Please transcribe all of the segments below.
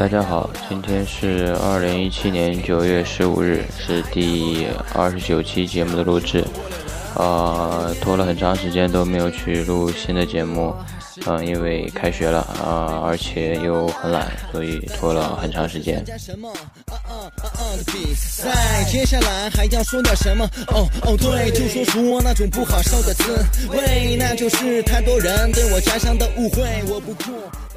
大家好，今天是二零一七年九月十五日，是第二十九期节目的录制。呃，拖了很长时间都没有去录新的节目，嗯，因为开学了啊，而且又很懒，所以拖了很长时间。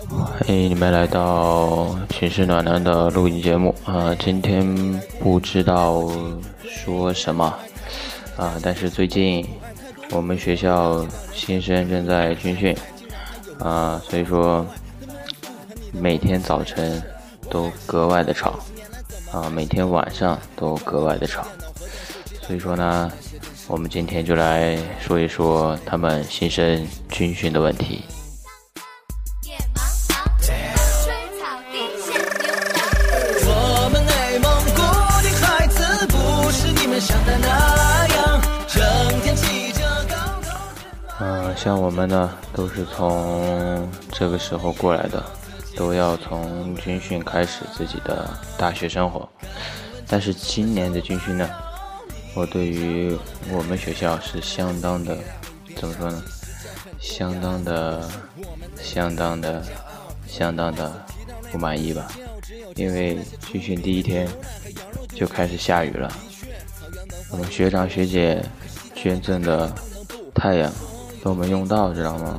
欢迎你们来到寝室暖暖的录音节目啊！今天不知道说什么啊，但是最近我们学校新生正在军训啊，所以说每天早晨都格外的吵啊，每天晚上都格外的吵，所以说呢，我们今天就来说一说他们新生军训的问题。像我们呢，都是从这个时候过来的，都要从军训开始自己的大学生活。但是今年的军训呢，我对于我们学校是相当的，怎么说呢？相当的、相当的、相当的不满意吧。因为军训第一天就开始下雨了，我们学长学姐捐赠的太阳。都没用到，知道吗？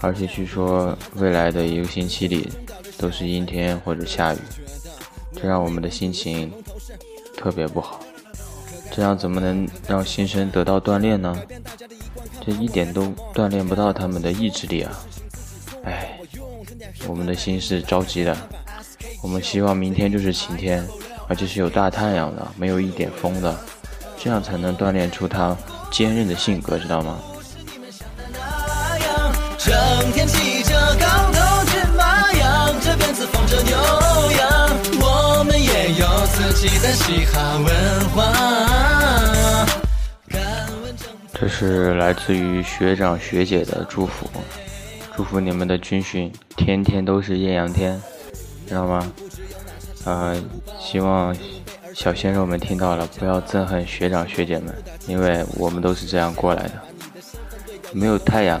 而且据说未来的一个星期里都是阴天或者下雨，这让我们的心情特别不好。这样怎么能让新生得到锻炼呢？这一点都锻炼不到他们的意志力啊！哎，我们的心是着急的。我们希望明天就是晴天，而且是有大太阳的，没有一点风的，这样才能锻炼出他坚韧的性格，知道吗？整天骑着高头骏马，养着鞭子放着牛羊。我们也有自己的嘻哈文化。这是来自于学长学姐的祝福，祝福你们的军训天天都是艳阳天，知道吗？呃，希望小鲜肉们听到了不要憎恨学长学姐们，因为我们都是这样过来的，没有太阳。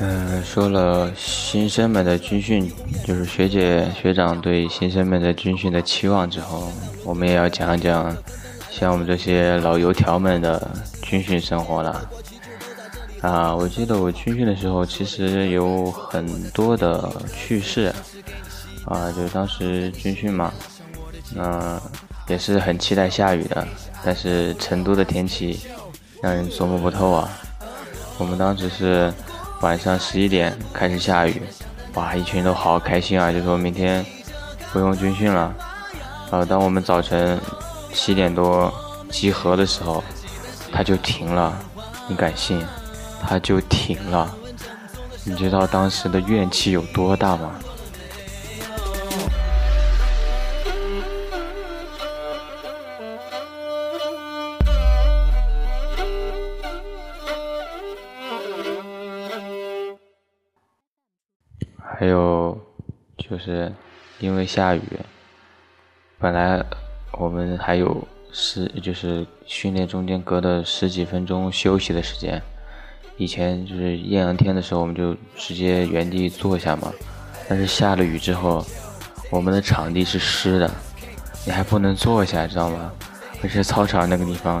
嗯，说了新生们的军训，就是学姐学长对新生们的军训的期望之后，我们也要讲讲像我们这些老油条们的军训生活了。啊，我记得我军训的时候，其实有很多的趣事。啊，就当时军训嘛，嗯，也是很期待下雨的，但是成都的天气让人琢磨不透啊。我们当时是。晚上十一点开始下雨，哇，一群人都好开心啊！就说明天不用军训了。然后当我们早晨七点多集合的时候，它就停了。你敢信？它就停了。你知道当时的怨气有多大吗？还有，就是因为下雨，本来我们还有十，就是训练中间隔的十几分钟休息的时间。以前就是艳阳天的时候，我们就直接原地坐下嘛。但是下了雨之后，我们的场地是湿的，你还不能坐下，知道吗？而且操场那个地方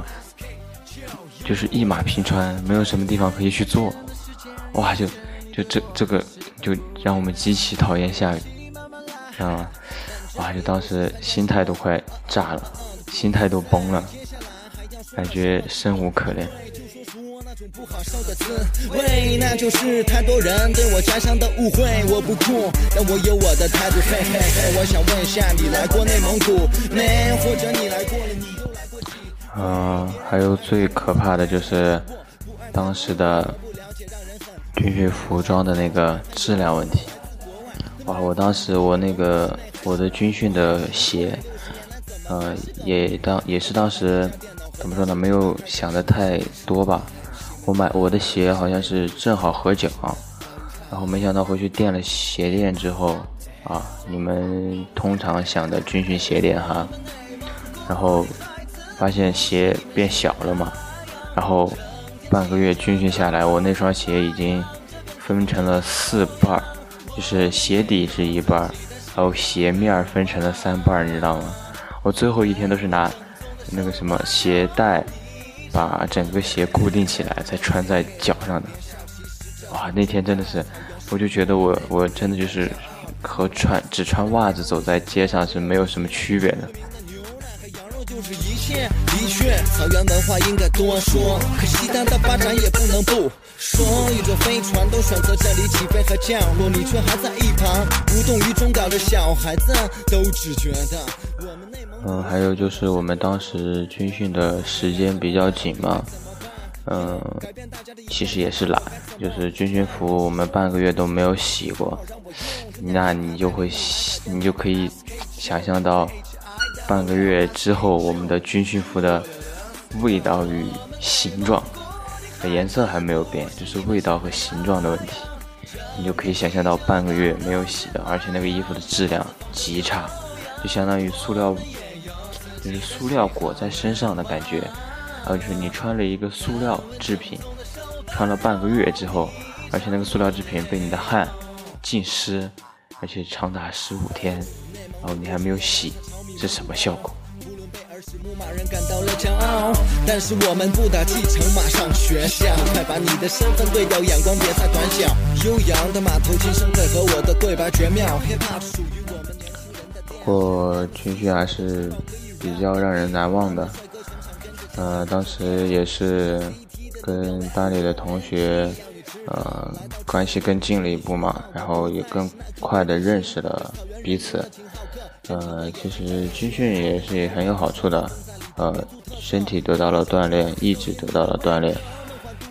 就是一马平川，没有什么地方可以去坐。哇，就就这这个。就让我们极其讨厌下雨，知道吗？哇，就当时心态都快炸了，心态都崩了，感觉生无可恋。那就是太多人对我家乡的误会。我不酷，但我有我的态度。嘿嘿嘿，我想问一下，你来过内蒙古没？或者你来过了，你又来过？嗯，还有最可怕的就是当时的军训服装的那个质量问题。哇，我当时我那个我的军训的鞋，呃，也当也是当时怎么说呢？没有想的太多吧。我买我的鞋好像是正好合脚，然后没想到回去垫了鞋垫之后，啊，你们通常想的军训鞋垫哈，然后。发现鞋变小了嘛，然后半个月军训下来，我那双鞋已经分成了四半儿，就是鞋底是一半儿，然后鞋面分成了三半儿，你知道吗？我最后一天都是拿那个什么鞋带把整个鞋固定起来，才穿在脚上的。哇，那天真的是，我就觉得我我真的就是和穿只穿袜子走在街上是没有什么区别的。的确，草原文化应该多说。可惜它的发展也不能不说。宇宙飞船都选择这里起飞和降落，你却还在一旁无动于衷，搞得小孩子都只觉得我们内蒙。嗯，还有就是我们当时军训的时间比较紧嘛，嗯，其实也是懒，就是军训服我们半个月都没有洗过，那你就会洗，你就可以想象到。半个月之后，我们的军训服的味道与形状，颜色还没有变，就是味道和形状的问题。你就可以想象到半个月没有洗的，而且那个衣服的质量极差，就相当于塑料，就是塑料裹在身上的感觉。而且你穿了一个塑料制品，穿了半个月之后，而且那个塑料制品被你的汗浸湿，而且长达十五天，然后你还没有洗。是什么效果？牧马人感到了骄傲但是我们不打继承，马上学校，快把你的身份对调，眼光别太短小。悠扬的马头琴声配合我的对白绝妙。Hip Hop 属于我们年轻人的不过军训还是比较让人难忘的。呃，当时也是跟班里的同学，呃，关系更近了一步嘛，然后也更快的认识了彼此。呃，其实军训也是很有好处的，呃，身体得到了锻炼，意志得到了锻炼，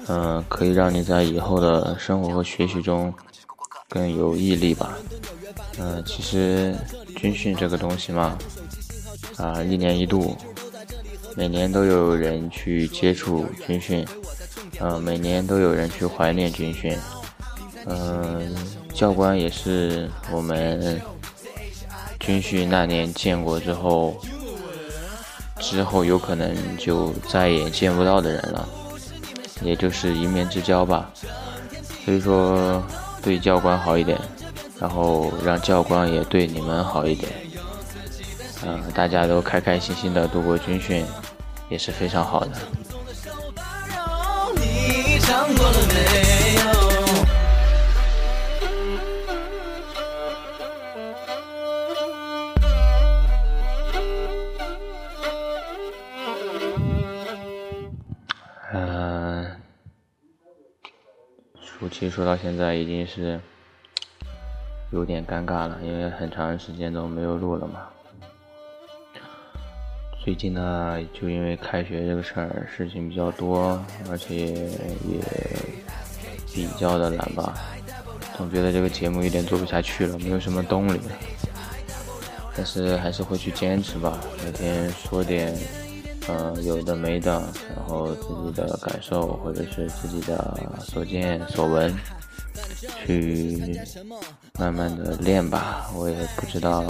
嗯，可以让你在以后的生活和学习中更有毅力吧。嗯，其实军训这个东西嘛，啊，一年一度，每年都有人去接触军训，呃，每年都有人去怀念军训，嗯，教官也是我们。军训那年见过之后，之后有可能就再也见不到的人了，也就是一面之交吧。所以说，对教官好一点，然后让教官也对你们好一点，嗯，大家都开开心心的度过军训，也是非常好的。其实说到现在已经是有点尴尬了，因为很长时间都没有录了嘛。最近呢，就因为开学这个事儿，事情比较多，而且也比较的懒吧，总觉得这个节目有点做不下去了，没有什么动力。但是还是会去坚持吧，每天说点。呃，有的没的，然后自己的感受或者是自己的所见所闻，去慢慢的练吧。我也不知道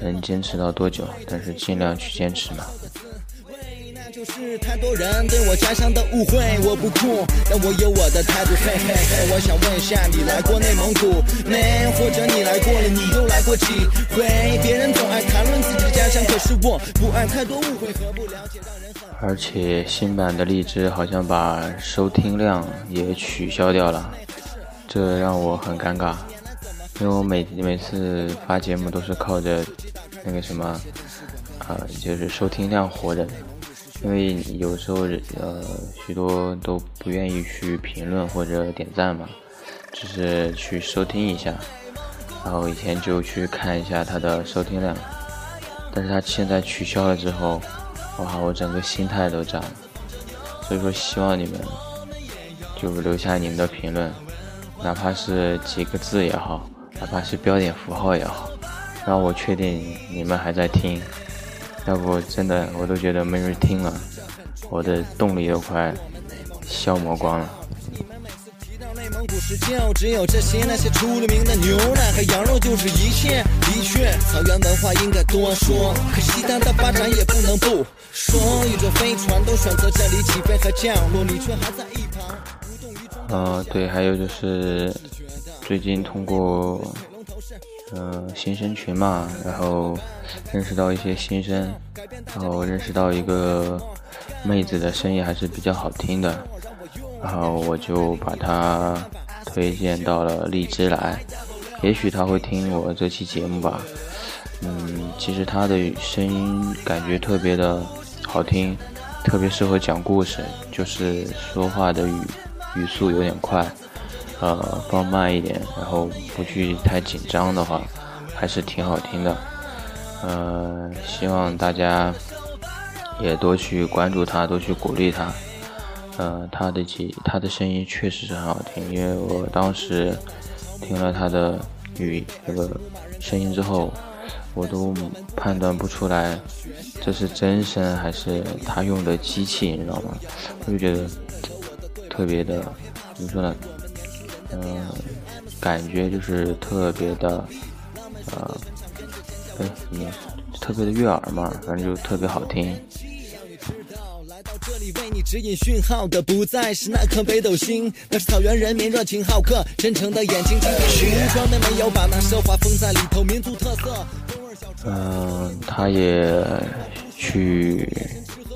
能坚持到多久，但是尽量去坚持嘛。就是太多人对我家乡的误会，我不酷，但我有我的态度。嘿嘿嘿，我想问一下，你来过内蒙古没？或者你来过了，你又来过几回？别人是我不爱太多误会和不了解，让人很。而且新版的荔枝好像把收听量也取消掉了，这让我很尴尬，因为我每每次发节目都是靠着那个什么，呃，就是收听量活着的。因为有时候呃许多都不愿意去评论或者点赞嘛，只是去收听一下，然后以前就去看一下它的收听量，但是它现在取消了之后，哇，我整个心态都炸了。所以说，希望你们就留下你们的评论，哪怕是几个字也好，哪怕是标点符号也好，让我确定你们还在听。要不真的我都觉得没人听了，我的动力都快消磨光了。只有这些那些出了名的牛奶和羊肉就是一切。的确，草原文化应该多说，可惜它的发展也不能不说。宇宙飞船都选择这里起飞和降落，你却还在一旁无动于衷。呃，对，还有就是最近通过呃新生群嘛，然后认识到一些新生，然后认识到一个妹子的声音还是比较好听的，然后我就把他。推荐到了荔枝来，也许他会听我这期节目吧。嗯，其实他的声音感觉特别的好听，特别适合讲故事，就是说话的语语速有点快，呃，放慢一点，然后不去太紧张的话，还是挺好听的。呃，希望大家也多去关注他，多去鼓励他。呃，他的几他的声音确实是很好听，因为我当时听了他的语那个声音之后，我都判断不出来这是真声还是他用的机器，你知道吗？我就觉得特别的，怎么说呢？嗯，感觉就是特别的，呃，哎，么特别的悦耳嘛，反正就特别好听。这里为你指引讯号的不再是那颗北斗星，那是草原人民热情好客、真诚的眼睛。时装的没有把那奢华封在里头，民族特色。嗯，他也去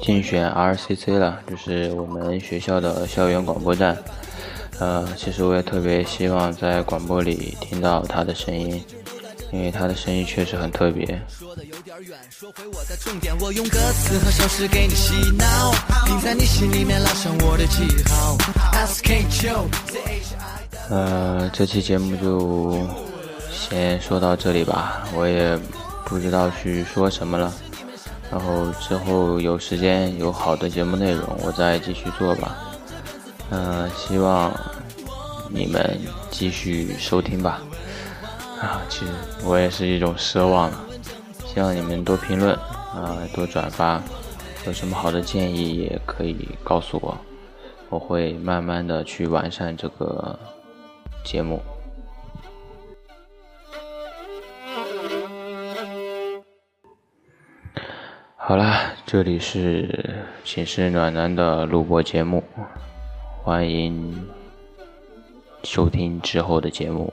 竞选 RCC 了，就是我们学校的校园广播站。呃，其实我也特别希望在广播里听到他的声音。因为他的声音确实很特别。呃，这期节目就先说到这里吧，我也不知道去说什么了。然后之后有时间有好的节目内容，我再继续做吧。嗯，希望你们继续收听吧。啊，其实我也是一种奢望了，希望你们多评论啊，多转发，有什么好的建议也可以告诉我，我会慢慢的去完善这个节目。好啦，这里是寝室暖男的录播节目，欢迎收听之后的节目。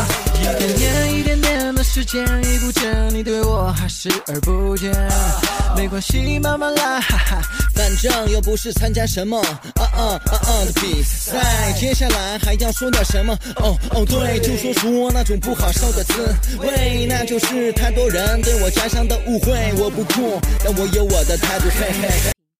时间已不见，你对我还视而不见。没关系，慢慢来，哈哈，反正又不是参加什么啊啊啊啊的比赛。接下来还要说点什么？哦哦，对，就说说那种不好受的滋味，那就是太多人对我家乡的误会。我不酷，但我有我的态度，嘿嘿嘿。